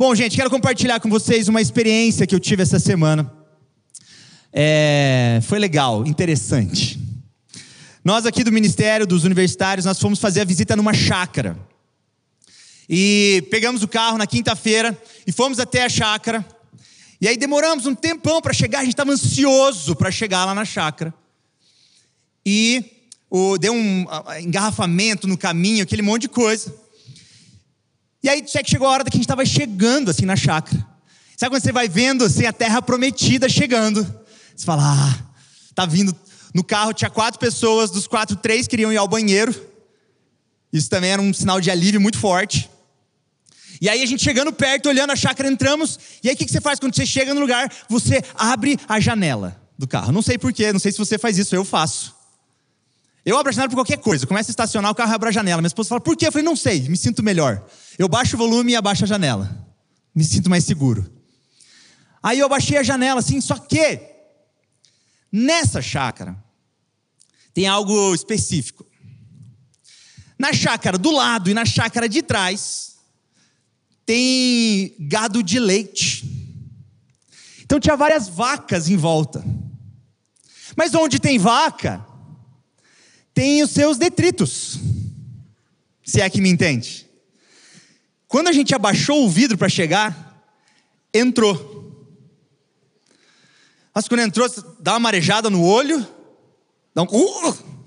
Bom, gente, quero compartilhar com vocês uma experiência que eu tive essa semana. É, foi legal, interessante. Nós aqui do Ministério dos Universitários, nós fomos fazer a visita numa chácara. E pegamos o carro na quinta-feira e fomos até a chácara. E aí demoramos um tempão para chegar, a gente estava ansioso para chegar lá na chácara. E o, deu um engarrafamento no caminho, aquele monte de coisa. E aí chegou a hora que a gente estava chegando assim na chácara. Sabe quando você vai vendo assim a terra prometida chegando? Você fala, ah, tá vindo. No carro tinha quatro pessoas, dos quatro, três queriam ir ao banheiro. Isso também era um sinal de alívio muito forte. E aí a gente chegando perto, olhando a chácara, entramos. E aí o que você faz quando você chega no lugar? Você abre a janela do carro. Não sei porquê, não sei se você faz isso, eu faço. Eu abro a janela por qualquer coisa. Começa a estacionar, o carro abre a janela. Minha esposa fala, por quê? Eu falei, não sei, me sinto melhor. Eu baixo o volume e abaixo a janela. Me sinto mais seguro. Aí eu abaixei a janela assim, só que nessa chácara tem algo específico. Na chácara do lado e na chácara de trás tem gado de leite. Então tinha várias vacas em volta. Mas onde tem vaca, tem os seus detritos. Se é que me entende. Quando a gente abaixou o vidro para chegar, entrou. Mas quando entrou, dá uma marejada no olho, dá um. Uh!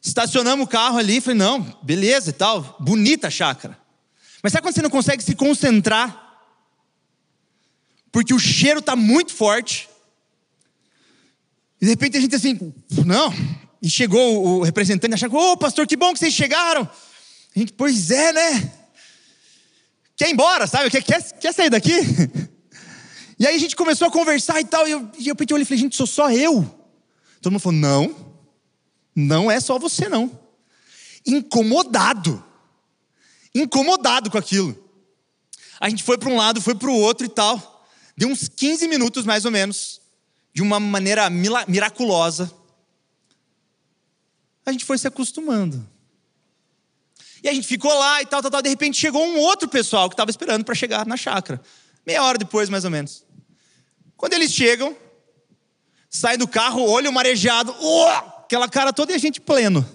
Estacionamos o carro ali, falei, não, beleza e tal, bonita a chácara. Mas sabe quando você não consegue se concentrar? Porque o cheiro está muito forte. E de repente a gente assim, não, e chegou o representante achando, ô oh, pastor, que bom que vocês chegaram. A gente, pois é, né? Quer ir embora, sabe? Quer, quer, quer sair daqui? E aí a gente começou a conversar e tal, e eu, e eu pedi olho e falei, gente, sou só eu. Todo mundo falou, não, não é só você não. Incomodado. Incomodado com aquilo. A gente foi para um lado, foi para o outro e tal. Deu uns 15 minutos mais ou menos, de uma maneira miraculosa a gente foi se acostumando. E a gente ficou lá e tal, tal, tal. De repente chegou um outro pessoal que estava esperando para chegar na chácara. Meia hora depois, mais ou menos. Quando eles chegam, saem do carro, olho marejado, aquela cara toda e a gente pleno.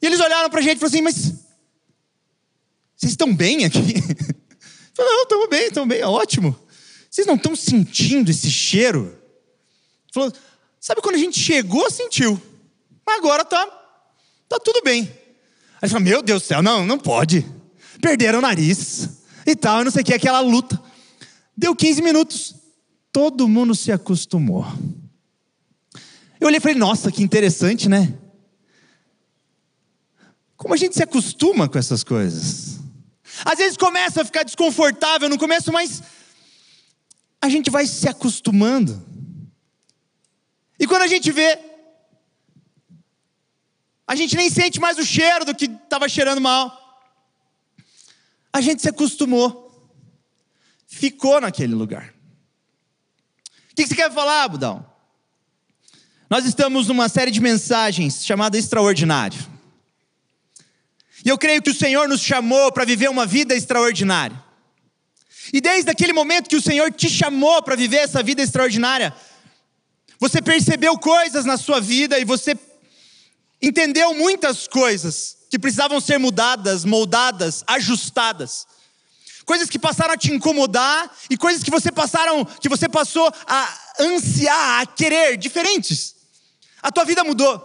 E eles olharam para a gente e falaram assim: Mas vocês estão bem aqui? Falei, não, estamos bem, estamos bem, é ótimo. Vocês não estão sentindo esse cheiro? Falou, sabe quando a gente chegou, sentiu. Mas agora tá, tá tudo bem. Aí fala, meu Deus do céu, não, não pode. Perderam o nariz e tal, não sei o que, aquela luta. Deu 15 minutos, todo mundo se acostumou. Eu olhei e falei, nossa, que interessante, né? Como a gente se acostuma com essas coisas. Às vezes começa a ficar desconfortável no começo, mas a gente vai se acostumando. E quando a gente vê, a gente nem sente mais o cheiro do que estava cheirando mal. A gente se acostumou. Ficou naquele lugar. O que você quer falar, Budão? Nós estamos numa série de mensagens chamada Extraordinário. E eu creio que o Senhor nos chamou para viver uma vida extraordinária. E desde aquele momento que o Senhor te chamou para viver essa vida extraordinária, você percebeu coisas na sua vida e você entendeu muitas coisas que precisavam ser mudadas, moldadas, ajustadas. Coisas que passaram a te incomodar e coisas que você passaram, que você passou a ansiar, a querer, diferentes. A tua vida mudou.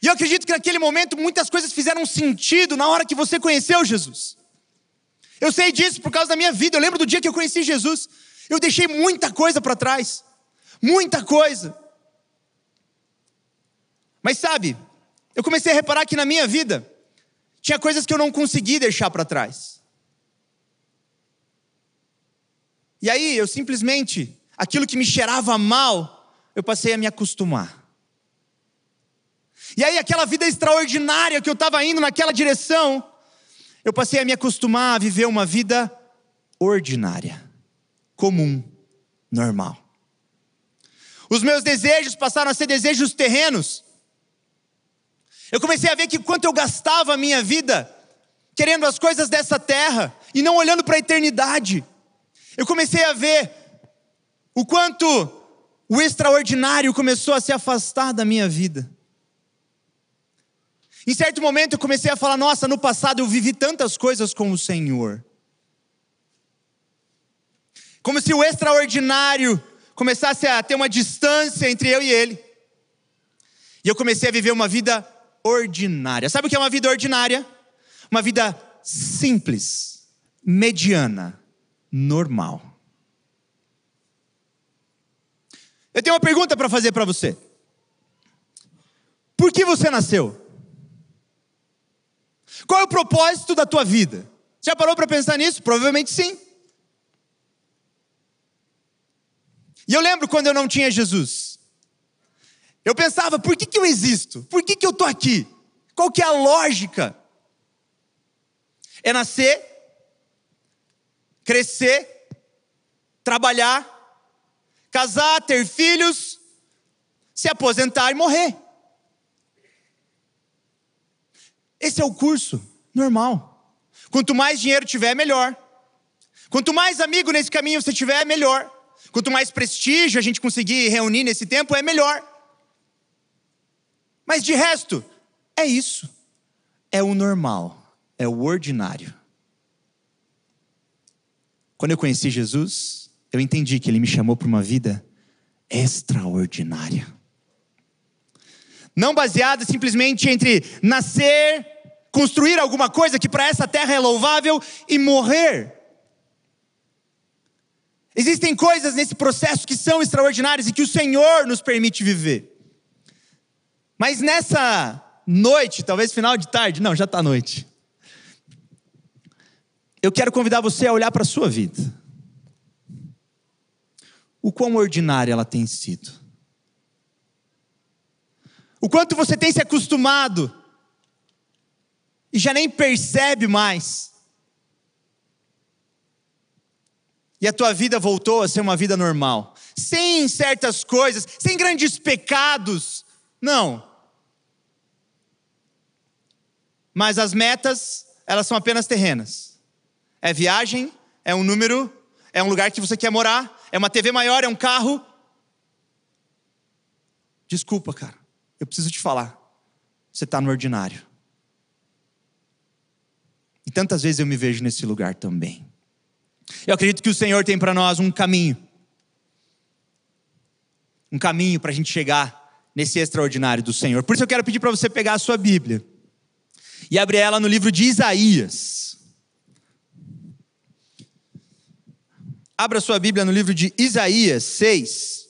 E eu acredito que naquele momento muitas coisas fizeram sentido na hora que você conheceu Jesus. Eu sei disso por causa da minha vida. Eu lembro do dia que eu conheci Jesus. Eu deixei muita coisa para trás. Muita coisa. Mas sabe, eu comecei a reparar que na minha vida tinha coisas que eu não consegui deixar para trás. E aí eu simplesmente, aquilo que me cheirava mal, eu passei a me acostumar. E aí aquela vida extraordinária que eu estava indo naquela direção, eu passei a me acostumar a viver uma vida ordinária, comum, normal. Os meus desejos passaram a ser desejos terrenos. Eu comecei a ver que quanto eu gastava a minha vida querendo as coisas dessa terra e não olhando para a eternidade. Eu comecei a ver o quanto o extraordinário começou a se afastar da minha vida. Em certo momento eu comecei a falar: nossa, no passado eu vivi tantas coisas com o Senhor. Como se o extraordinário começasse a ter uma distância entre eu e Ele. E eu comecei a viver uma vida ordinária. Sabe o que é uma vida ordinária? Uma vida simples, mediana, normal. Eu tenho uma pergunta para fazer para você. Por que você nasceu? Qual é o propósito da tua vida? Já parou para pensar nisso? Provavelmente sim. E eu lembro quando eu não tinha Jesus. Eu pensava, por que, que eu existo? Por que, que eu estou aqui? Qual que é a lógica? É nascer, crescer, trabalhar, casar, ter filhos, se aposentar e morrer. Esse é o curso normal. Quanto mais dinheiro tiver, melhor. Quanto mais amigo nesse caminho você tiver, melhor. Quanto mais prestígio a gente conseguir reunir nesse tempo, é melhor. Mas de resto, é isso. É o normal, é o ordinário. Quando eu conheci Jesus, eu entendi que ele me chamou para uma vida extraordinária. Não baseada simplesmente entre nascer, construir alguma coisa que para essa terra é louvável e morrer. Existem coisas nesse processo que são extraordinárias e que o Senhor nos permite viver. Mas nessa noite, talvez final de tarde, não, já está noite. Eu quero convidar você a olhar para a sua vida. O quão ordinária ela tem sido. O quanto você tem se acostumado e já nem percebe mais. E a tua vida voltou a ser uma vida normal, sem certas coisas, sem grandes pecados, não. Mas as metas, elas são apenas terrenas. É viagem, é um número, é um lugar que você quer morar, é uma TV maior, é um carro. Desculpa, cara, eu preciso te falar. Você está no ordinário. E tantas vezes eu me vejo nesse lugar também. Eu acredito que o Senhor tem para nós um caminho. Um caminho para a gente chegar nesse extraordinário do Senhor. Por isso eu quero pedir para você pegar a sua Bíblia e abrir ela no livro de Isaías. Abra sua Bíblia no livro de Isaías 6.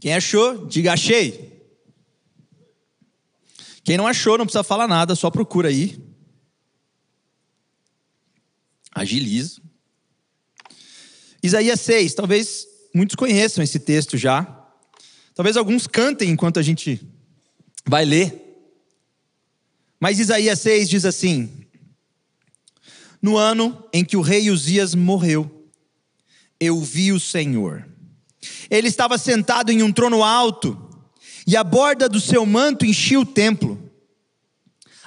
Quem achou, diga achei. Quem não achou, não precisa falar nada, só procura aí. Agilizo. Isaías 6, talvez muitos conheçam esse texto já. Talvez alguns cantem enquanto a gente vai ler. Mas Isaías 6 diz assim: No ano em que o rei Uzias morreu, eu vi o Senhor. Ele estava sentado em um trono alto, e a borda do seu manto enchia o templo.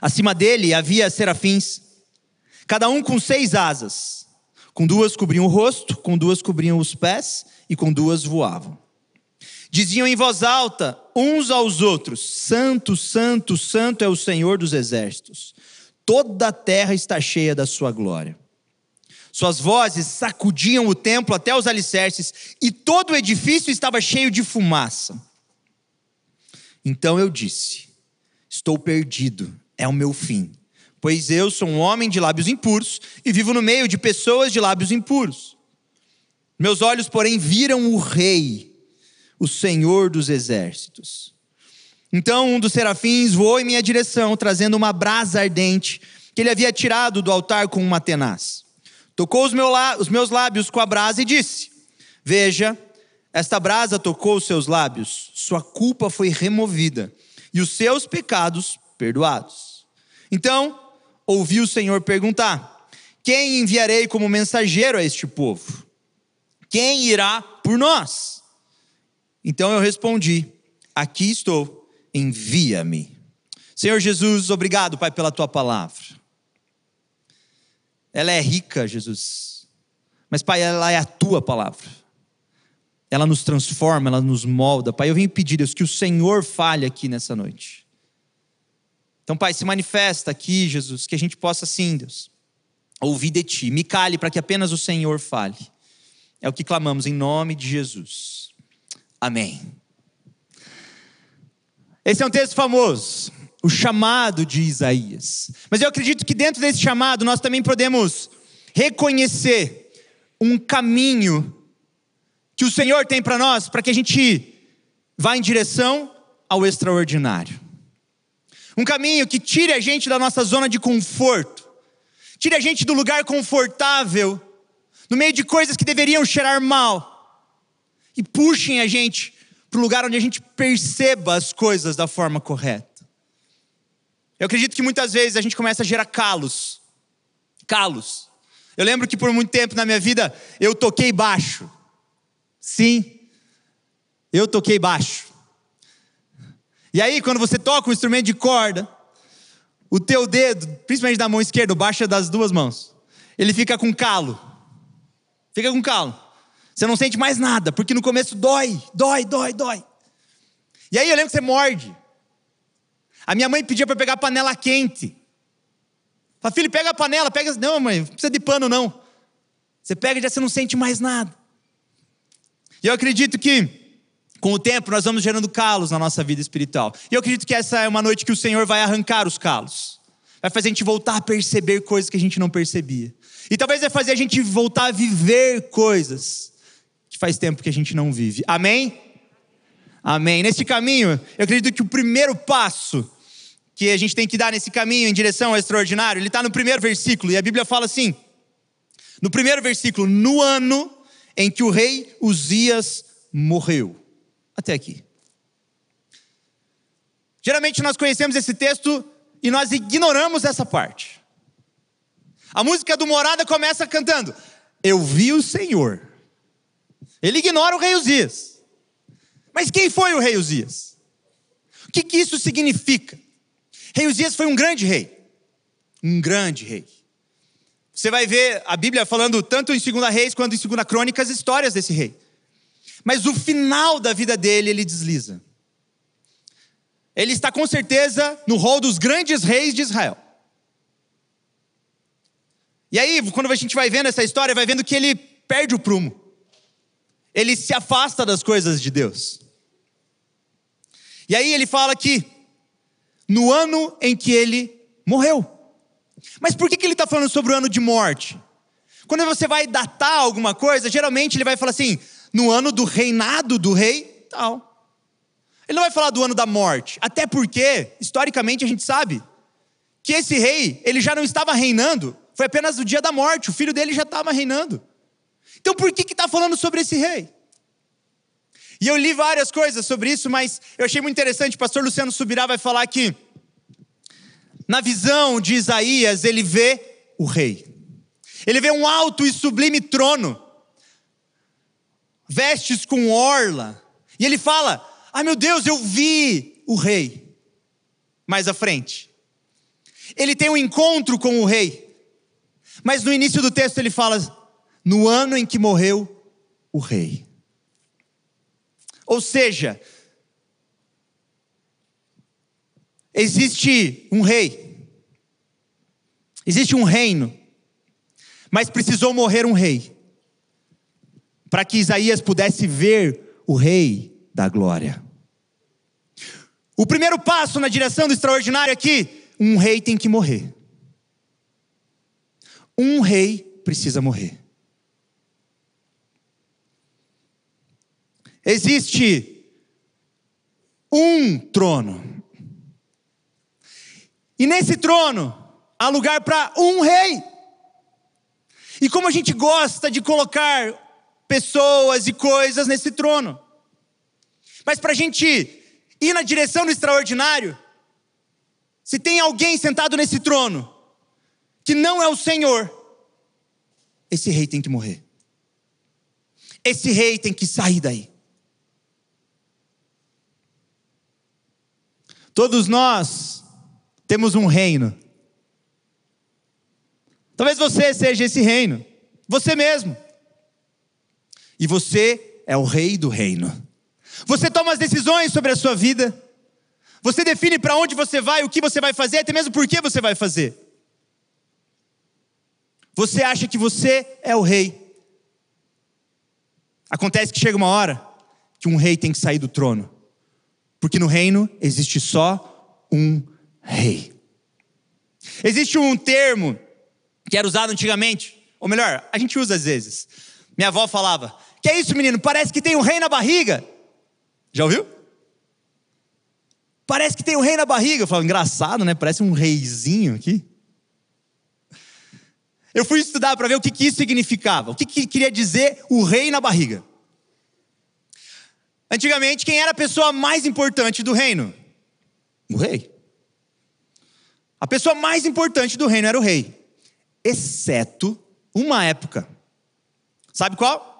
Acima dele havia serafins, cada um com seis asas. Com duas cobriam o rosto, com duas cobriam os pés e com duas voavam. Diziam em voz alta uns aos outros: Santo, Santo, Santo é o Senhor dos exércitos. Toda a terra está cheia da sua glória. Suas vozes sacudiam o templo até os alicerces, e todo o edifício estava cheio de fumaça. Então eu disse: Estou perdido, é o meu fim pois eu sou um homem de lábios impuros e vivo no meio de pessoas de lábios impuros. Meus olhos, porém, viram o Rei, o Senhor dos exércitos. Então um dos serafins voou em minha direção, trazendo uma brasa ardente que ele havia tirado do altar com uma tenaz. Tocou os, meus lábios com a brasa e disse: Veja, esta brasa tocou os seus lábios, sua culpa foi removida e os seus pecados perdoados. Então ouvi o Senhor perguntar: Quem enviarei como mensageiro a este povo? Quem irá por nós? Então eu respondi: Aqui estou, envia-me. Senhor Jesus, obrigado, Pai, pela tua palavra. Ela é rica, Jesus. Mas, Pai, ela é a tua palavra. Ela nos transforma, ela nos molda. Pai, eu venho pedir, Deus, que o Senhor fale aqui nessa noite. Então, Pai, se manifesta aqui, Jesus, que a gente possa, sim, Deus, ouvir de Ti. Me cale para que apenas o Senhor fale. É o que clamamos em nome de Jesus. Amém. Esse é um texto famoso, o chamado de Isaías. Mas eu acredito que dentro desse chamado nós também podemos reconhecer um caminho que o Senhor tem para nós, para que a gente vá em direção ao extraordinário. Um caminho que tire a gente da nossa zona de conforto, tire a gente do lugar confortável, no meio de coisas que deveriam cheirar mal, e puxem a gente para o lugar onde a gente perceba as coisas da forma correta. Eu acredito que muitas vezes a gente começa a gerar calos. Calos. Eu lembro que por muito tempo na minha vida eu toquei baixo. Sim, eu toquei baixo. E aí, quando você toca um instrumento de corda, o teu dedo, principalmente da mão esquerda, baixa das duas mãos, ele fica com calo. Fica com calo. Você não sente mais nada, porque no começo dói, dói, dói, dói. E aí eu lembro que você morde. A minha mãe pedia para pegar a panela quente. Fala, filho, pega a panela, pega. Não, mãe, não precisa de pano, não. Você pega e já você não sente mais nada. E eu acredito que, com o tempo, nós vamos gerando calos na nossa vida espiritual. E eu acredito que essa é uma noite que o Senhor vai arrancar os calos. Vai fazer a gente voltar a perceber coisas que a gente não percebia. E talvez vai fazer a gente voltar a viver coisas faz tempo que a gente não vive. Amém? Amém. Nesse caminho, eu acredito que o primeiro passo que a gente tem que dar nesse caminho em direção ao extraordinário, ele está no primeiro versículo, e a Bíblia fala assim: no primeiro versículo, no ano em que o rei Uzias morreu. Até aqui. Geralmente nós conhecemos esse texto e nós ignoramos essa parte. A música do Morada começa cantando: Eu vi o Senhor ele ignora o rei Uzias. Mas quem foi o rei Uzias? O que, que isso significa? Rei Uzias foi um grande rei. Um grande rei. Você vai ver a Bíblia falando tanto em 2 Reis quanto em 2 Crônicas histórias desse rei. Mas o final da vida dele, ele desliza. Ele está com certeza no rol dos grandes reis de Israel. E aí, quando a gente vai vendo essa história, vai vendo que ele perde o prumo ele se afasta das coisas de Deus. E aí ele fala que no ano em que ele morreu. Mas por que, que ele está falando sobre o ano de morte? Quando você vai datar alguma coisa, geralmente ele vai falar assim, no ano do reinado do rei, tal. Ele não vai falar do ano da morte, até porque, historicamente, a gente sabe que esse rei, ele já não estava reinando, foi apenas o dia da morte, o filho dele já estava reinando. Então por que está falando sobre esse rei? E eu li várias coisas sobre isso, mas eu achei muito interessante. O pastor Luciano Subirá vai falar que, na visão de Isaías, ele vê o rei. Ele vê um alto e sublime trono, vestes com orla. E ele fala: Ah, meu Deus, eu vi o rei. Mais à frente. Ele tem um encontro com o rei. Mas no início do texto ele fala: no ano em que morreu o rei. Ou seja, existe um rei, existe um reino, mas precisou morrer um rei, para que Isaías pudesse ver o rei da glória. O primeiro passo na direção do extraordinário aqui, um rei tem que morrer. Um rei precisa morrer. existe um trono. E nesse trono há lugar para um rei. E como a gente gosta de colocar pessoas e coisas nesse trono. Mas para a gente ir na direção do extraordinário, se tem alguém sentado nesse trono que não é o Senhor, esse rei tem que morrer. Esse rei tem que sair daí. Todos nós temos um reino. Talvez você seja esse reino, você mesmo. E você é o rei do reino. Você toma as decisões sobre a sua vida. Você define para onde você vai, o que você vai fazer, até mesmo por que você vai fazer. Você acha que você é o rei. Acontece que chega uma hora que um rei tem que sair do trono. Porque no reino existe só um rei. Existe um termo que era usado antigamente, ou melhor, a gente usa às vezes. Minha avó falava: Que é isso, menino? Parece que tem um rei na barriga. Já ouviu? Parece que tem um rei na barriga. Eu falo, engraçado, né? Parece um reizinho aqui. Eu fui estudar para ver o que, que isso significava. O que, que queria dizer o rei na barriga. Antigamente, quem era a pessoa mais importante do reino? O rei. A pessoa mais importante do reino era o rei, exceto uma época. Sabe qual?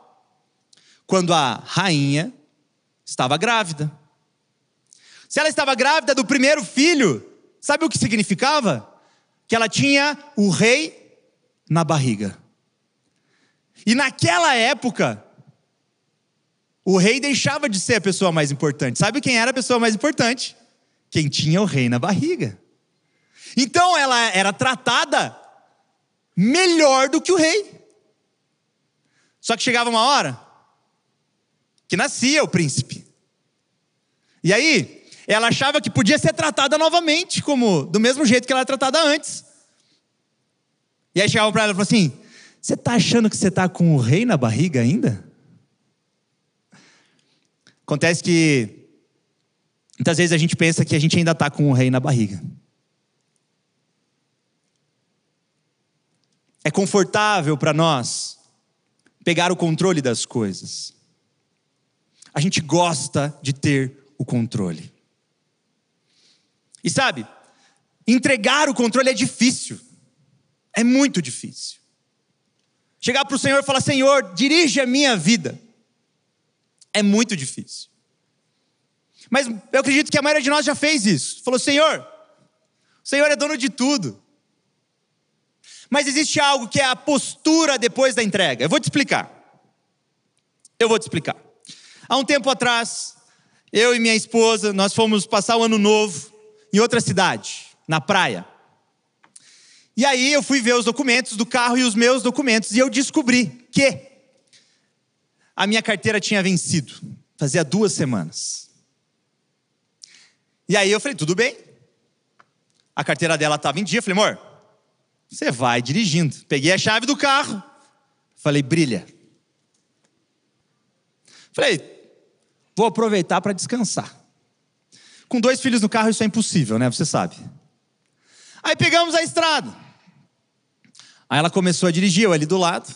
Quando a rainha estava grávida. Se ela estava grávida do primeiro filho, sabe o que significava? Que ela tinha o rei na barriga. E naquela época, o rei deixava de ser a pessoa mais importante. Sabe quem era a pessoa mais importante? Quem tinha o rei na barriga. Então ela era tratada melhor do que o rei. Só que chegava uma hora que nascia o príncipe. E aí, ela achava que podia ser tratada novamente, como do mesmo jeito que ela era tratada antes. E aí chegavam para ela e falavam assim: Você está achando que você está com o rei na barriga ainda? Acontece que muitas vezes a gente pensa que a gente ainda está com o rei na barriga. É confortável para nós pegar o controle das coisas. A gente gosta de ter o controle. E sabe, entregar o controle é difícil. É muito difícil. Chegar para o Senhor e falar: Senhor, dirige a minha vida. É muito difícil. Mas eu acredito que a maioria de nós já fez isso. Falou: Senhor, o Senhor é dono de tudo. Mas existe algo que é a postura depois da entrega. Eu vou te explicar. Eu vou te explicar. Há um tempo atrás, eu e minha esposa, nós fomos passar o ano novo em outra cidade, na praia. E aí eu fui ver os documentos do carro e os meus documentos e eu descobri que a minha carteira tinha vencido. Fazia duas semanas. E aí eu falei, tudo bem. A carteira dela estava em dia. Eu falei, amor, você vai dirigindo. Peguei a chave do carro. Falei, brilha. Falei, vou aproveitar para descansar. Com dois filhos no carro, isso é impossível, né? Você sabe. Aí pegamos a estrada. Aí ela começou a dirigir, eu ali do lado.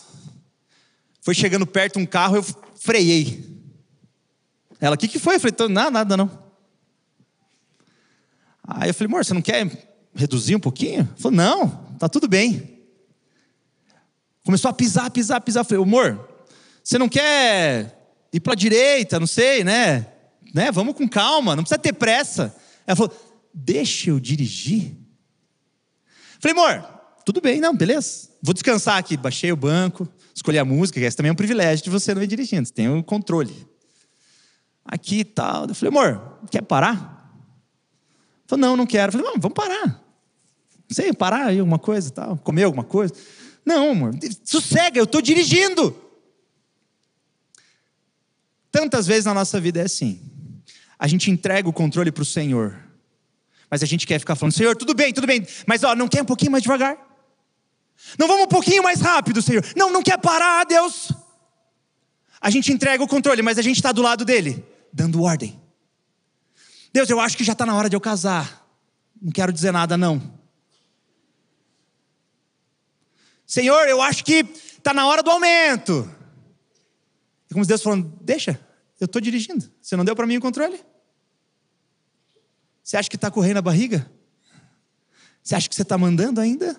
Foi chegando perto um carro, eu freiei. Ela, o que, que foi? Eu falei, nada, nada não. Aí eu falei, amor, você não quer reduzir um pouquinho? Ela falou, não, tá tudo bem. Começou a pisar, pisar, pisar. Falei, amor, você não quer ir para a direita, não sei, né? né? Vamos com calma, não precisa ter pressa. Ela falou, deixa eu dirigir. Falei, amor, tudo bem, não, beleza. Vou descansar aqui. Baixei o banco, escolhi a música, que esse também é um privilégio de você não ir dirigindo, você tem o controle. Aqui e tal. Eu falei, amor, quer parar? Falei, não, não quero. Falei, vamos parar. Sei, parar aí alguma coisa tal, comer alguma coisa. Não, amor, sossega, eu estou dirigindo. Tantas vezes na nossa vida é assim. A gente entrega o controle para o Senhor, mas a gente quer ficar falando, Senhor, tudo bem, tudo bem, mas ó, não quer um pouquinho mais devagar? Não vamos um pouquinho mais rápido, Senhor. Não, não quer parar, Deus. A gente entrega o controle, mas a gente está do lado dele, dando ordem. Deus, eu acho que já está na hora de eu casar. Não quero dizer nada, não. Senhor, eu acho que está na hora do aumento. E como Deus falando, deixa, eu estou dirigindo. Você não deu para mim o controle? Você acha que está correndo a barriga? Você acha que você está mandando ainda?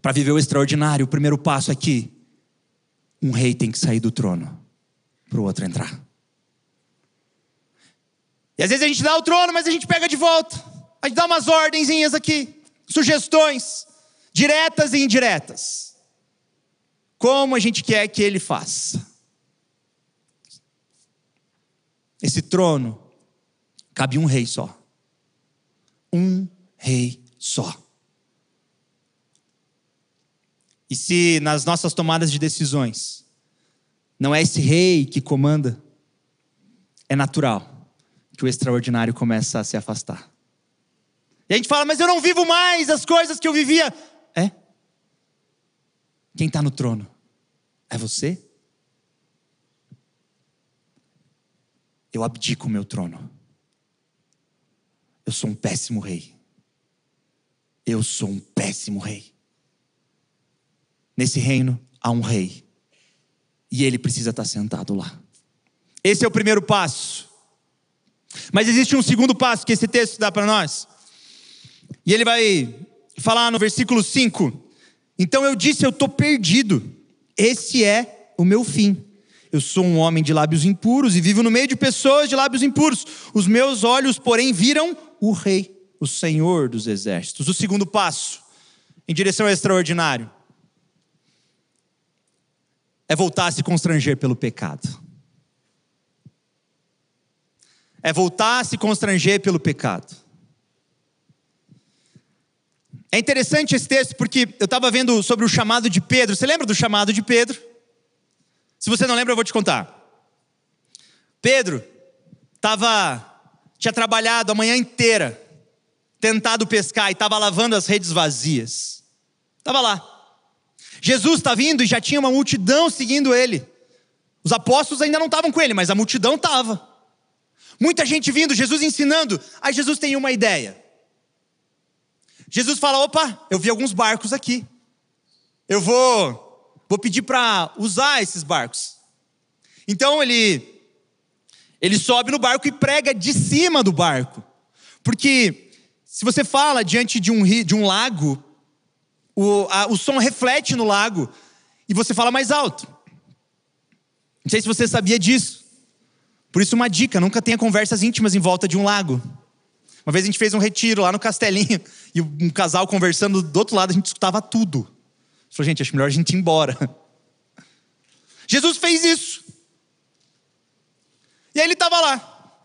Para viver o extraordinário, o primeiro passo é que um rei tem que sair do trono para o outro entrar. E às vezes a gente dá o trono, mas a gente pega de volta. A gente dá umas ordenzinhas aqui, sugestões, diretas e indiretas. Como a gente quer que ele faça. Esse trono cabe um rei só. Um rei só. E se nas nossas tomadas de decisões não é esse rei que comanda, é natural que o extraordinário começa a se afastar. E a gente fala, mas eu não vivo mais as coisas que eu vivia. Quem está no trono? É você? eu abdico o meu trono. Eu sou um péssimo rei. Eu sou um péssimo rei. Nesse reino há um rei. E ele precisa estar sentado lá. Esse é o primeiro passo. Mas existe um segundo passo que esse texto dá para nós. E ele vai falar no versículo 5. Então eu disse: Eu estou perdido. Esse é o meu fim. Eu sou um homem de lábios impuros e vivo no meio de pessoas de lábios impuros. Os meus olhos, porém, viram o Rei, o Senhor dos exércitos. O segundo passo, em direção ao extraordinário, é voltar a se constranger pelo pecado. É voltar a se constranger pelo pecado. É interessante esse texto porque eu estava vendo sobre o chamado de Pedro. Você lembra do chamado de Pedro? Se você não lembra, eu vou te contar. Pedro estava tinha trabalhado a manhã inteira, tentado pescar e estava lavando as redes vazias. Estava lá. Jesus está vindo e já tinha uma multidão seguindo ele. Os apóstolos ainda não estavam com ele, mas a multidão estava. Muita gente vindo, Jesus ensinando. Aí Jesus tem uma ideia. Jesus fala: opa, eu vi alguns barcos aqui. Eu vou vou pedir para usar esses barcos. Então ele ele sobe no barco e prega de cima do barco. Porque se você fala diante de um, rio, de um lago, o, a, o som reflete no lago e você fala mais alto. Não sei se você sabia disso. Por isso, uma dica: nunca tenha conversas íntimas em volta de um lago. Uma vez a gente fez um retiro lá no Castelinho e um casal conversando do outro lado, a gente escutava tudo. Falou, gente, acho melhor a gente ir embora. Jesus fez isso. E aí ele estava lá.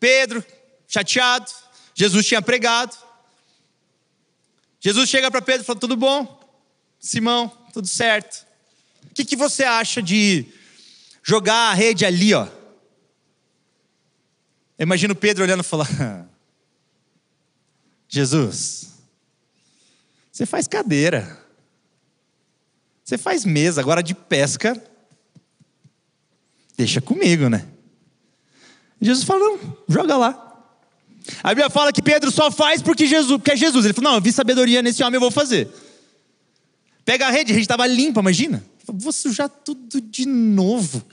Pedro, chateado. Jesus tinha pregado. Jesus chega para Pedro e fala: Tudo bom? Simão, tudo certo. O que, que você acha de jogar a rede ali, ó? Eu imagino Pedro olhando e falar: Jesus, você faz cadeira. Você faz mesa, agora de pesca, deixa comigo, né? Jesus falou, não, joga lá. A Bíblia fala que Pedro só faz porque Jesus, porque é Jesus. Ele falou, não, eu vi sabedoria nesse homem, eu vou fazer. Pega a rede, a rede estava limpa, imagina. Vou sujar tudo de novo.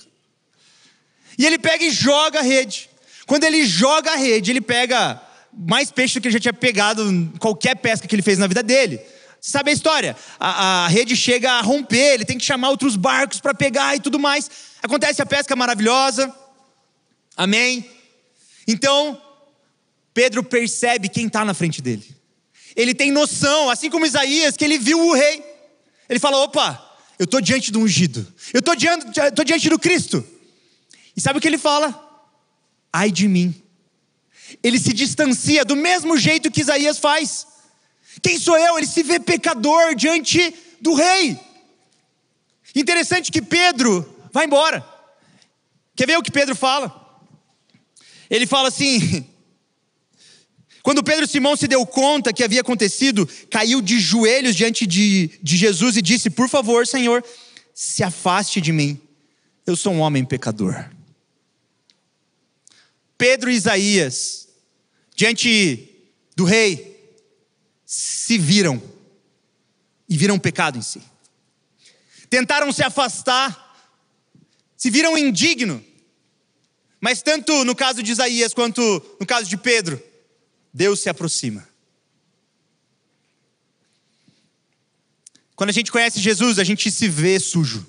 E ele pega e joga a rede. Quando ele joga a rede, ele pega mais peixe do que ele já tinha pegado em qualquer pesca que ele fez na vida dele. Sabe a história? A, a, rede chega a romper, ele tem que chamar outros barcos para pegar e tudo mais. Acontece a pesca maravilhosa. Amém? Então, Pedro percebe quem está na frente dele. Ele tem noção, assim como Isaías, que ele viu o rei. Ele fala: opa, eu estou diante do ungido. Eu estou diante, diante do Cristo. E sabe o que ele fala? Ai de mim. Ele se distancia do mesmo jeito que Isaías faz. Quem sou eu? Ele se vê pecador diante do rei. Interessante que Pedro vai embora. Quer ver o que Pedro fala? Ele fala assim: quando Pedro Simão se deu conta que havia acontecido, caiu de joelhos diante de, de Jesus e disse: Por favor, Senhor, se afaste de mim, eu sou um homem pecador. Pedro e Isaías, diante do rei, se viram e viram pecado em si. Tentaram se afastar, se viram indigno. Mas tanto no caso de Isaías quanto no caso de Pedro, Deus se aproxima. Quando a gente conhece Jesus, a gente se vê sujo.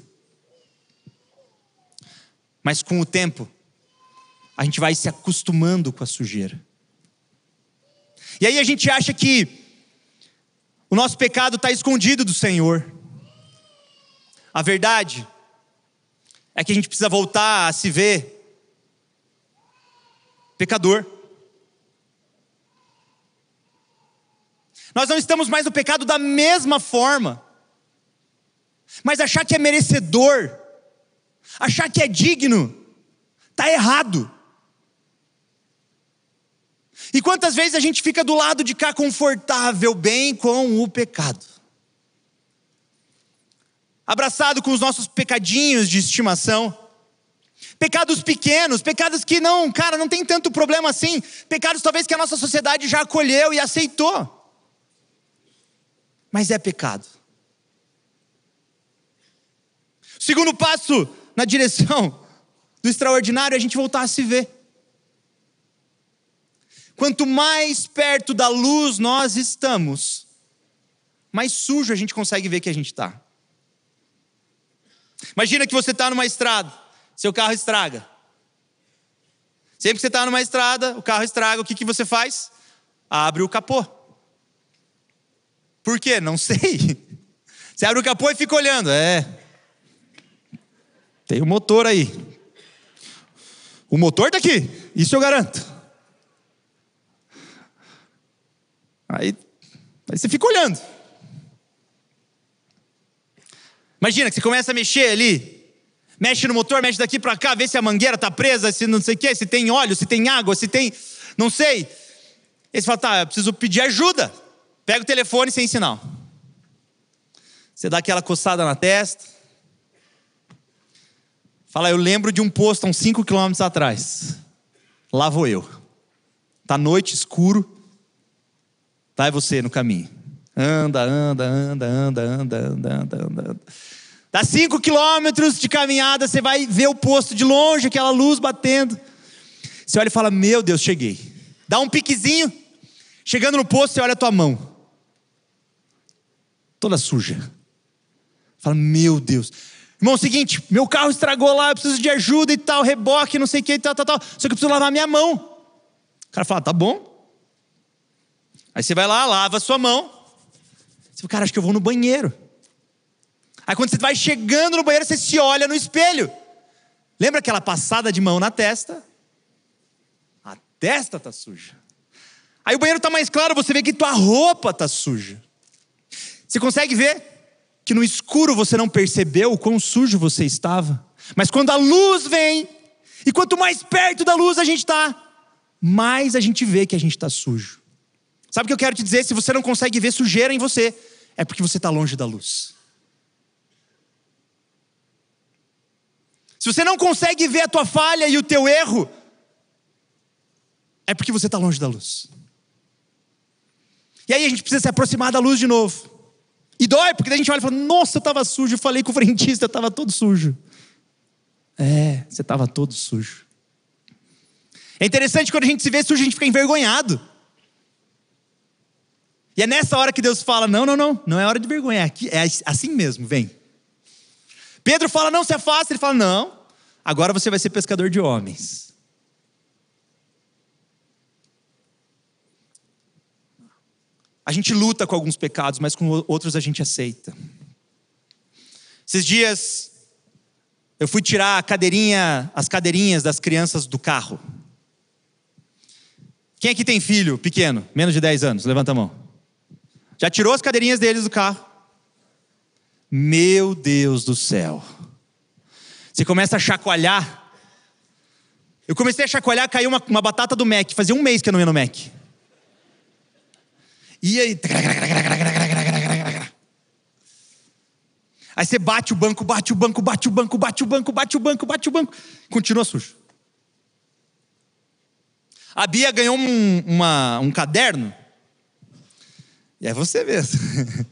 Mas com o tempo, a gente vai se acostumando com a sujeira. E aí a gente acha que o nosso pecado está escondido do Senhor. A verdade é que a gente precisa voltar a se ver pecador. Nós não estamos mais no pecado da mesma forma. Mas achar que é merecedor, achar que é digno, está errado. E quantas vezes a gente fica do lado de cá confortável, bem com o pecado? Abraçado com os nossos pecadinhos de estimação. Pecados pequenos, pecados que não, cara, não tem tanto problema assim. Pecados talvez que a nossa sociedade já acolheu e aceitou. Mas é pecado. Segundo passo na direção do extraordinário é a gente voltar a se ver. Quanto mais perto da luz nós estamos, mais sujo a gente consegue ver que a gente está. Imagina que você está numa estrada, seu carro estraga. Sempre que você está numa estrada, o carro estraga, o que, que você faz? Abre o capô. Por quê? Não sei. Você abre o capô e fica olhando. É, tem o um motor aí. O motor está aqui, isso eu garanto. Aí, aí você fica olhando. Imagina que você começa a mexer ali, mexe no motor, mexe daqui para cá, vê se a mangueira está presa, se não sei o quê, se tem óleo, se tem água, se tem. não sei. Aí você fala, tá, eu preciso pedir ajuda. Pega o telefone sem sinal. Você dá aquela coçada na testa. Fala, eu lembro de um posto uns 5 quilômetros atrás. Lá vou eu. Tá noite, escuro. Vai você no caminho. Anda, anda, anda, anda, anda, anda, anda, anda. Dá 5 quilômetros de caminhada, você vai ver o posto de longe, aquela luz batendo. Você olha e fala: Meu Deus, cheguei. Dá um piquezinho. Chegando no posto, você olha a tua mão. Toda suja. Fala: Meu Deus. Irmão, é seguinte, meu carro estragou lá, eu preciso de ajuda e tal, reboque, não sei o que, tal, tal, tal. Só que eu preciso lavar minha mão. O cara fala, tá bom. Aí você vai lá, lava a sua mão. Você fala, cara, acho que eu vou no banheiro. Aí quando você vai chegando no banheiro, você se olha no espelho. Lembra aquela passada de mão na testa? A testa tá suja. Aí o banheiro tá mais claro, você vê que tua roupa tá suja. Você consegue ver? que no escuro você não percebeu o quão sujo você estava. Mas quando a luz vem, e quanto mais perto da luz a gente está, mais a gente vê que a gente está sujo. Sabe o que eu quero te dizer? Se você não consegue ver sujeira em você, é porque você está longe da luz. Se você não consegue ver a tua falha e o teu erro, é porque você está longe da luz. E aí a gente precisa se aproximar da luz de novo. E dói, porque daí a gente olha e fala: Nossa, eu estava sujo. Eu falei com o frentista, eu estava todo sujo. É, você estava todo sujo. É interessante quando a gente se vê sujo, a gente fica envergonhado. E é nessa hora que Deus fala: Não, não, não, não é hora de vergonha, é, aqui, é assim mesmo, vem. Pedro fala: Não, se é fácil. Ele fala: Não, agora você vai ser pescador de homens. A gente luta com alguns pecados, mas com outros a gente aceita. Esses dias eu fui tirar cadeirinha, as cadeirinhas das crianças do carro. Quem aqui tem filho pequeno, menos de 10 anos? Levanta a mão. Já tirou as cadeirinhas deles do carro? Meu Deus do céu. Você começa a chacoalhar. Eu comecei a chacoalhar, caiu uma, uma batata do Mac. Fazia um mês que eu não ia no Mac. E aí. Aí você bate o banco, bate o banco, bate o banco, bate o banco, bate o banco, bate o banco. Continua sujo. A Bia ganhou um, uma, um caderno. É você mesmo.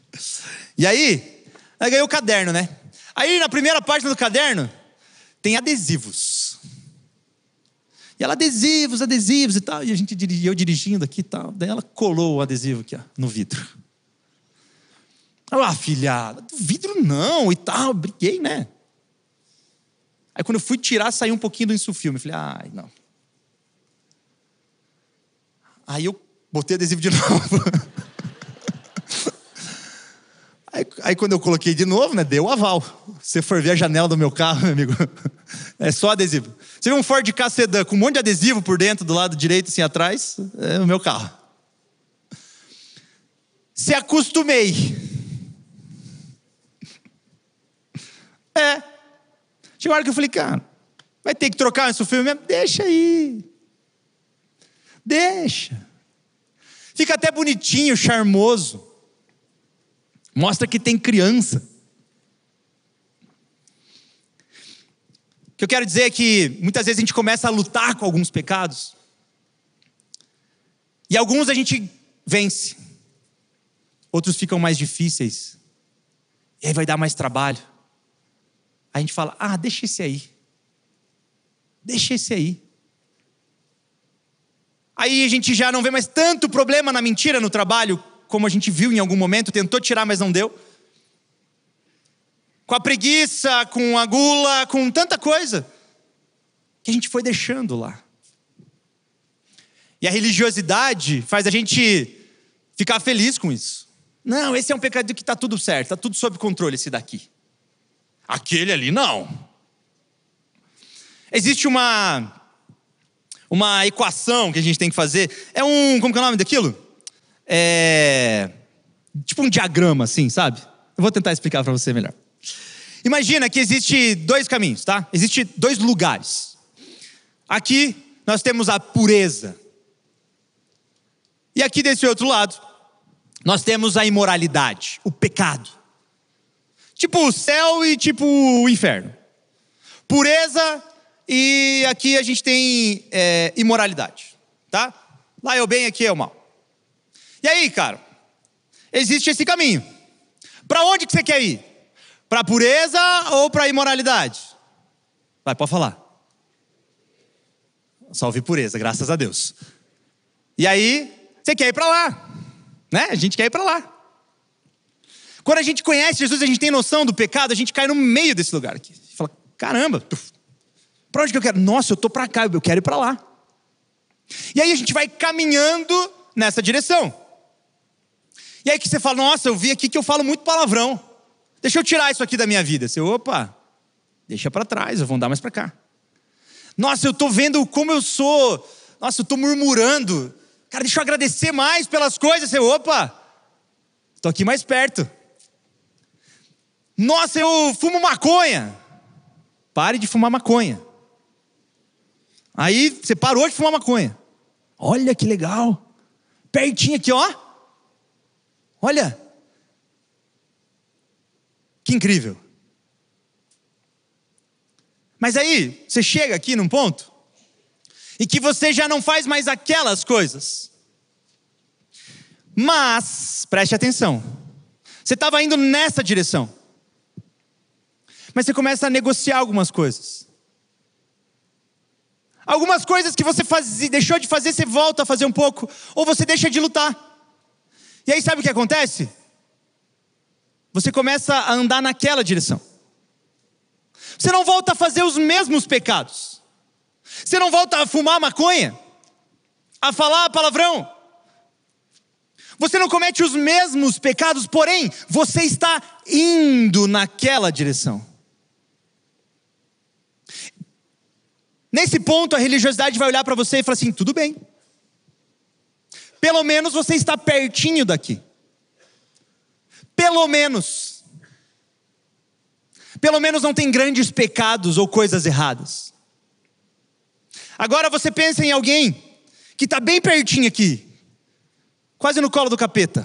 e aí, ela ganhou o caderno, né? Aí na primeira página do caderno tem adesivos. E ela, adesivos, adesivos e tal. E a gente eu dirigindo aqui e tal. Daí ela colou o adesivo aqui, ó, no vidro. Ela, ah, filha, vidro não e tal. Briguei, né? Aí quando eu fui tirar, saiu um pouquinho do insufilme. Falei, ai, não. Aí eu botei adesivo de novo. Aí, aí, quando eu coloquei de novo, né, deu aval. Se você for ver a janela do meu carro, meu amigo, é só adesivo. Você vê um Ford Ka Sedan com um monte de adesivo por dentro, do lado direito, assim atrás, é o meu carro. Se acostumei. É. Chegou uma hora que eu falei, cara, vai ter que trocar esse filme mesmo? Deixa aí. Deixa. Fica até bonitinho, charmoso. Mostra que tem criança. O que eu quero dizer é que muitas vezes a gente começa a lutar com alguns pecados. E alguns a gente vence. Outros ficam mais difíceis. E aí vai dar mais trabalho. A gente fala: ah, deixa esse aí. Deixa esse aí. Aí a gente já não vê mais tanto problema na mentira no trabalho, como a gente viu em algum momento, tentou tirar, mas não deu. Com a preguiça, com a gula, com tanta coisa que a gente foi deixando lá. E a religiosidade faz a gente ficar feliz com isso. Não, esse é um pecado que está tudo certo, está tudo sob controle, esse daqui. Aquele ali, não. Existe uma uma equação que a gente tem que fazer. É um. Como que é o nome daquilo? É, tipo um diagrama, assim, sabe? Eu vou tentar explicar para você melhor. Imagina que existe dois caminhos, tá? Existe dois lugares. Aqui nós temos a pureza. E aqui desse outro lado, nós temos a imoralidade, o pecado. Tipo o céu e tipo o inferno. Pureza e aqui a gente tem é, imoralidade, tá? Lá é o bem, aqui é o mal. E aí, cara, existe esse caminho. Para onde que você quer ir? Para pureza ou para imoralidade? Vai, pode falar. Ouvi pureza, graças a Deus. E aí, você quer ir para lá, né? A gente quer ir para lá. Quando a gente conhece Jesus, a gente tem noção do pecado, a gente cai no meio desse lugar aqui. Fala, caramba, para onde que eu quero? Nossa, eu tô para cá, eu quero ir para lá. E aí a gente vai caminhando nessa direção. E aí que você fala, nossa, eu vi aqui que eu falo muito palavrão. Deixa eu tirar isso aqui da minha vida. Você, opa, deixa para trás, eu vou andar mais para cá. Nossa, eu estou vendo como eu sou. Nossa, eu estou murmurando. Cara, deixa eu agradecer mais pelas coisas. Você, opa, estou aqui mais perto. Nossa, eu fumo maconha. Pare de fumar maconha. Aí você parou de fumar maconha. Olha que legal. Pertinho aqui, ó. Olha, que incrível. Mas aí, você chega aqui num ponto e que você já não faz mais aquelas coisas. Mas, preste atenção, você estava indo nessa direção, mas você começa a negociar algumas coisas. Algumas coisas que você faz, deixou de fazer, você volta a fazer um pouco, ou você deixa de lutar. E aí sabe o que acontece? Você começa a andar naquela direção. Você não volta a fazer os mesmos pecados. Você não volta a fumar maconha, a falar palavrão. Você não comete os mesmos pecados, porém, você está indo naquela direção. Nesse ponto, a religiosidade vai olhar para você e falar assim: tudo bem, pelo menos você está pertinho daqui. Pelo menos. Pelo menos não tem grandes pecados ou coisas erradas. Agora você pensa em alguém que está bem pertinho aqui, quase no colo do capeta.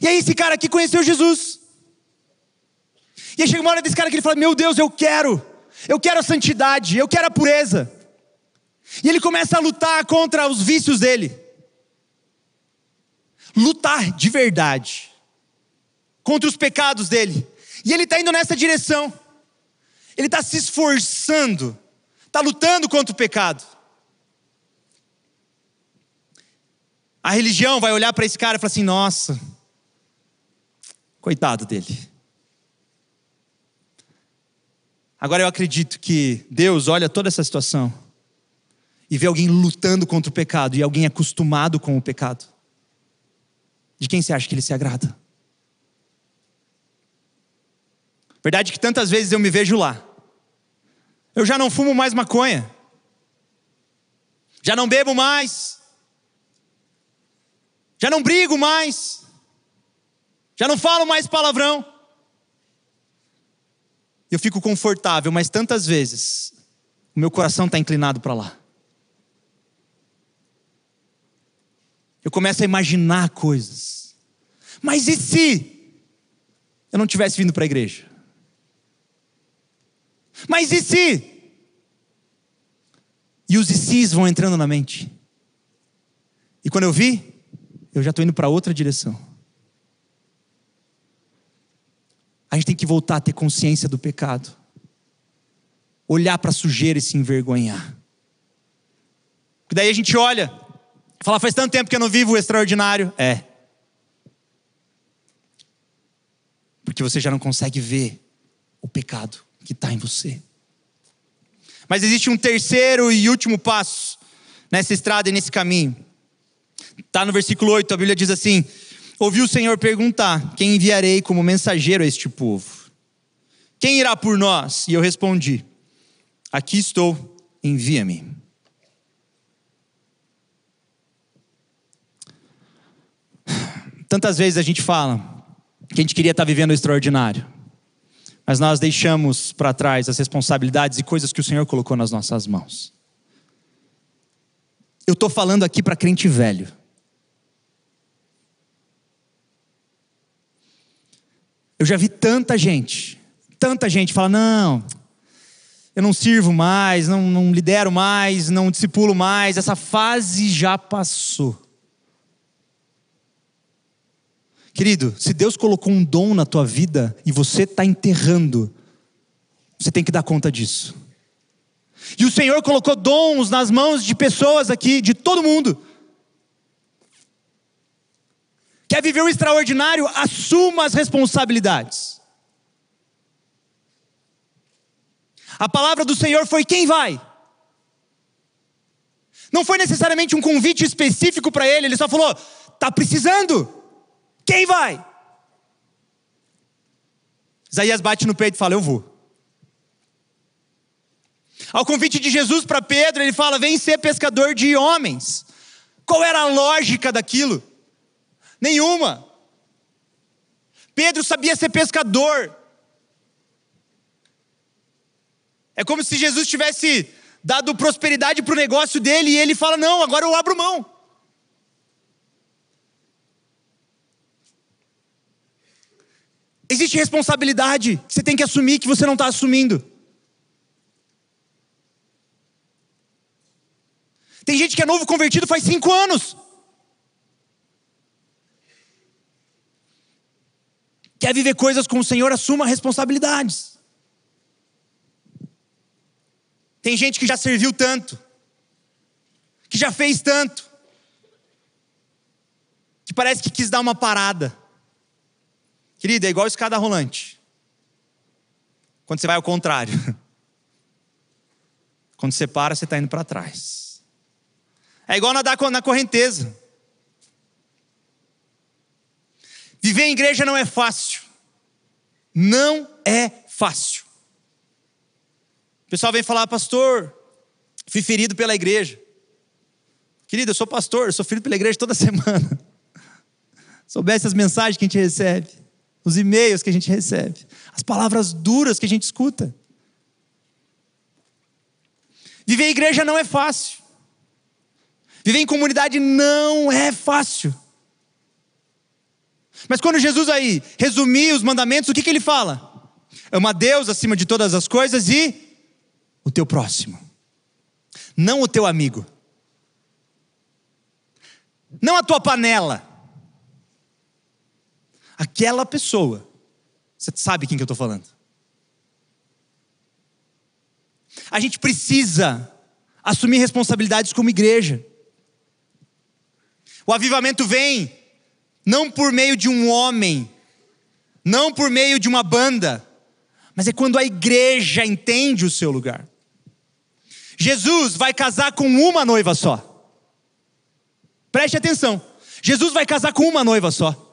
E aí esse cara aqui conheceu Jesus. E aí chega uma hora desse cara que ele fala: Meu Deus, eu quero, eu quero a santidade, eu quero a pureza. E ele começa a lutar contra os vícios dele. Lutar de verdade. Contra os pecados dele. E ele está indo nessa direção. Ele está se esforçando. Está lutando contra o pecado. A religião vai olhar para esse cara e falar assim: nossa, coitado dele. Agora eu acredito que Deus olha toda essa situação e vê alguém lutando contra o pecado e alguém acostumado com o pecado, de quem você acha que ele se agrada? Verdade que tantas vezes eu me vejo lá. Eu já não fumo mais maconha. Já não bebo mais. Já não brigo mais. Já não falo mais palavrão. Eu fico confortável, mas tantas vezes o meu coração está inclinado para lá. Eu começo a imaginar coisas. Mas e se eu não tivesse vindo para a igreja? Mas e se? E os se's vão entrando na mente. E quando eu vi, eu já estou indo para outra direção. A gente tem que voltar a ter consciência do pecado. Olhar para a sujeira e se envergonhar. Porque daí a gente olha, fala, faz tanto tempo que eu não vivo o extraordinário. É. Porque você já não consegue ver o pecado que está em você. Mas existe um terceiro e último passo nessa estrada e nesse caminho. Está no versículo 8, a Bíblia diz assim: Ouvi o Senhor perguntar: Quem enviarei como mensageiro a este povo? Quem irá por nós? E eu respondi: Aqui estou, envia-me. Tantas vezes a gente fala que a gente queria estar vivendo o extraordinário mas nós deixamos para trás as responsabilidades e coisas que o Senhor colocou nas nossas mãos. Eu estou falando aqui para crente velho. Eu já vi tanta gente, tanta gente falar: não, eu não sirvo mais, não, não lidero mais, não discipulo mais, essa fase já passou. Querido, se Deus colocou um dom na tua vida e você está enterrando, você tem que dar conta disso. E o Senhor colocou dons nas mãos de pessoas aqui, de todo mundo. Quer viver o extraordinário? Assuma as responsabilidades. A palavra do Senhor foi: quem vai? Não foi necessariamente um convite específico para ele, ele só falou: está precisando. Quem vai? Isaías bate no peito e fala: Eu vou. Ao convite de Jesus para Pedro, ele fala: Vem ser pescador de homens. Qual era a lógica daquilo? Nenhuma. Pedro sabia ser pescador. É como se Jesus tivesse dado prosperidade para o negócio dele e ele fala: Não, agora eu abro mão. Existe responsabilidade que você tem que assumir que você não está assumindo. Tem gente que é novo convertido faz cinco anos. Quer viver coisas com o Senhor, assuma responsabilidades. Tem gente que já serviu tanto, que já fez tanto, que parece que quis dar uma parada. Querida, é igual escada rolante. Quando você vai ao contrário. Quando você para, você está indo para trás. É igual nadar na correnteza. Viver em igreja não é fácil. Não é fácil. O pessoal vem falar, pastor, fui ferido pela igreja. Querido, eu sou pastor, eu sou ferido pela igreja toda semana. Soubesse as mensagens que a gente recebe os e-mails que a gente recebe, as palavras duras que a gente escuta. Viver em igreja não é fácil. Viver em comunidade não é fácil. Mas quando Jesus aí resumir os mandamentos, o que, que ele fala? Ama a Deus acima de todas as coisas e o teu próximo. Não o teu amigo. Não a tua panela aquela pessoa. Você sabe quem que eu estou falando? A gente precisa assumir responsabilidades como igreja. O avivamento vem não por meio de um homem, não por meio de uma banda, mas é quando a igreja entende o seu lugar. Jesus vai casar com uma noiva só. Preste atenção. Jesus vai casar com uma noiva só.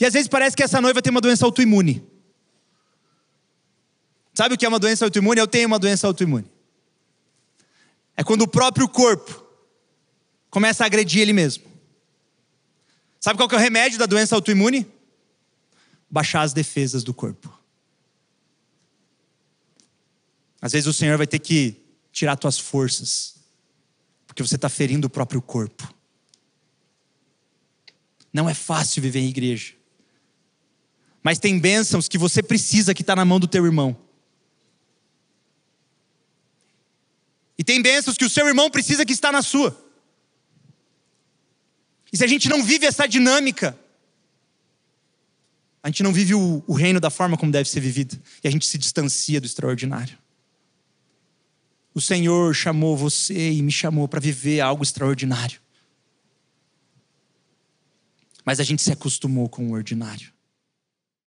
E às vezes parece que essa noiva tem uma doença autoimune. Sabe o que é uma doença autoimune? Eu tenho uma doença autoimune. É quando o próprio corpo começa a agredir ele mesmo. Sabe qual é o remédio da doença autoimune? Baixar as defesas do corpo. Às vezes o Senhor vai ter que tirar tuas forças, porque você está ferindo o próprio corpo. Não é fácil viver em igreja. Mas tem bênçãos que você precisa que está na mão do teu irmão. E tem bênçãos que o seu irmão precisa que está na sua. E se a gente não vive essa dinâmica, a gente não vive o, o reino da forma como deve ser vivido. E a gente se distancia do extraordinário. O Senhor chamou você e me chamou para viver algo extraordinário. Mas a gente se acostumou com o ordinário.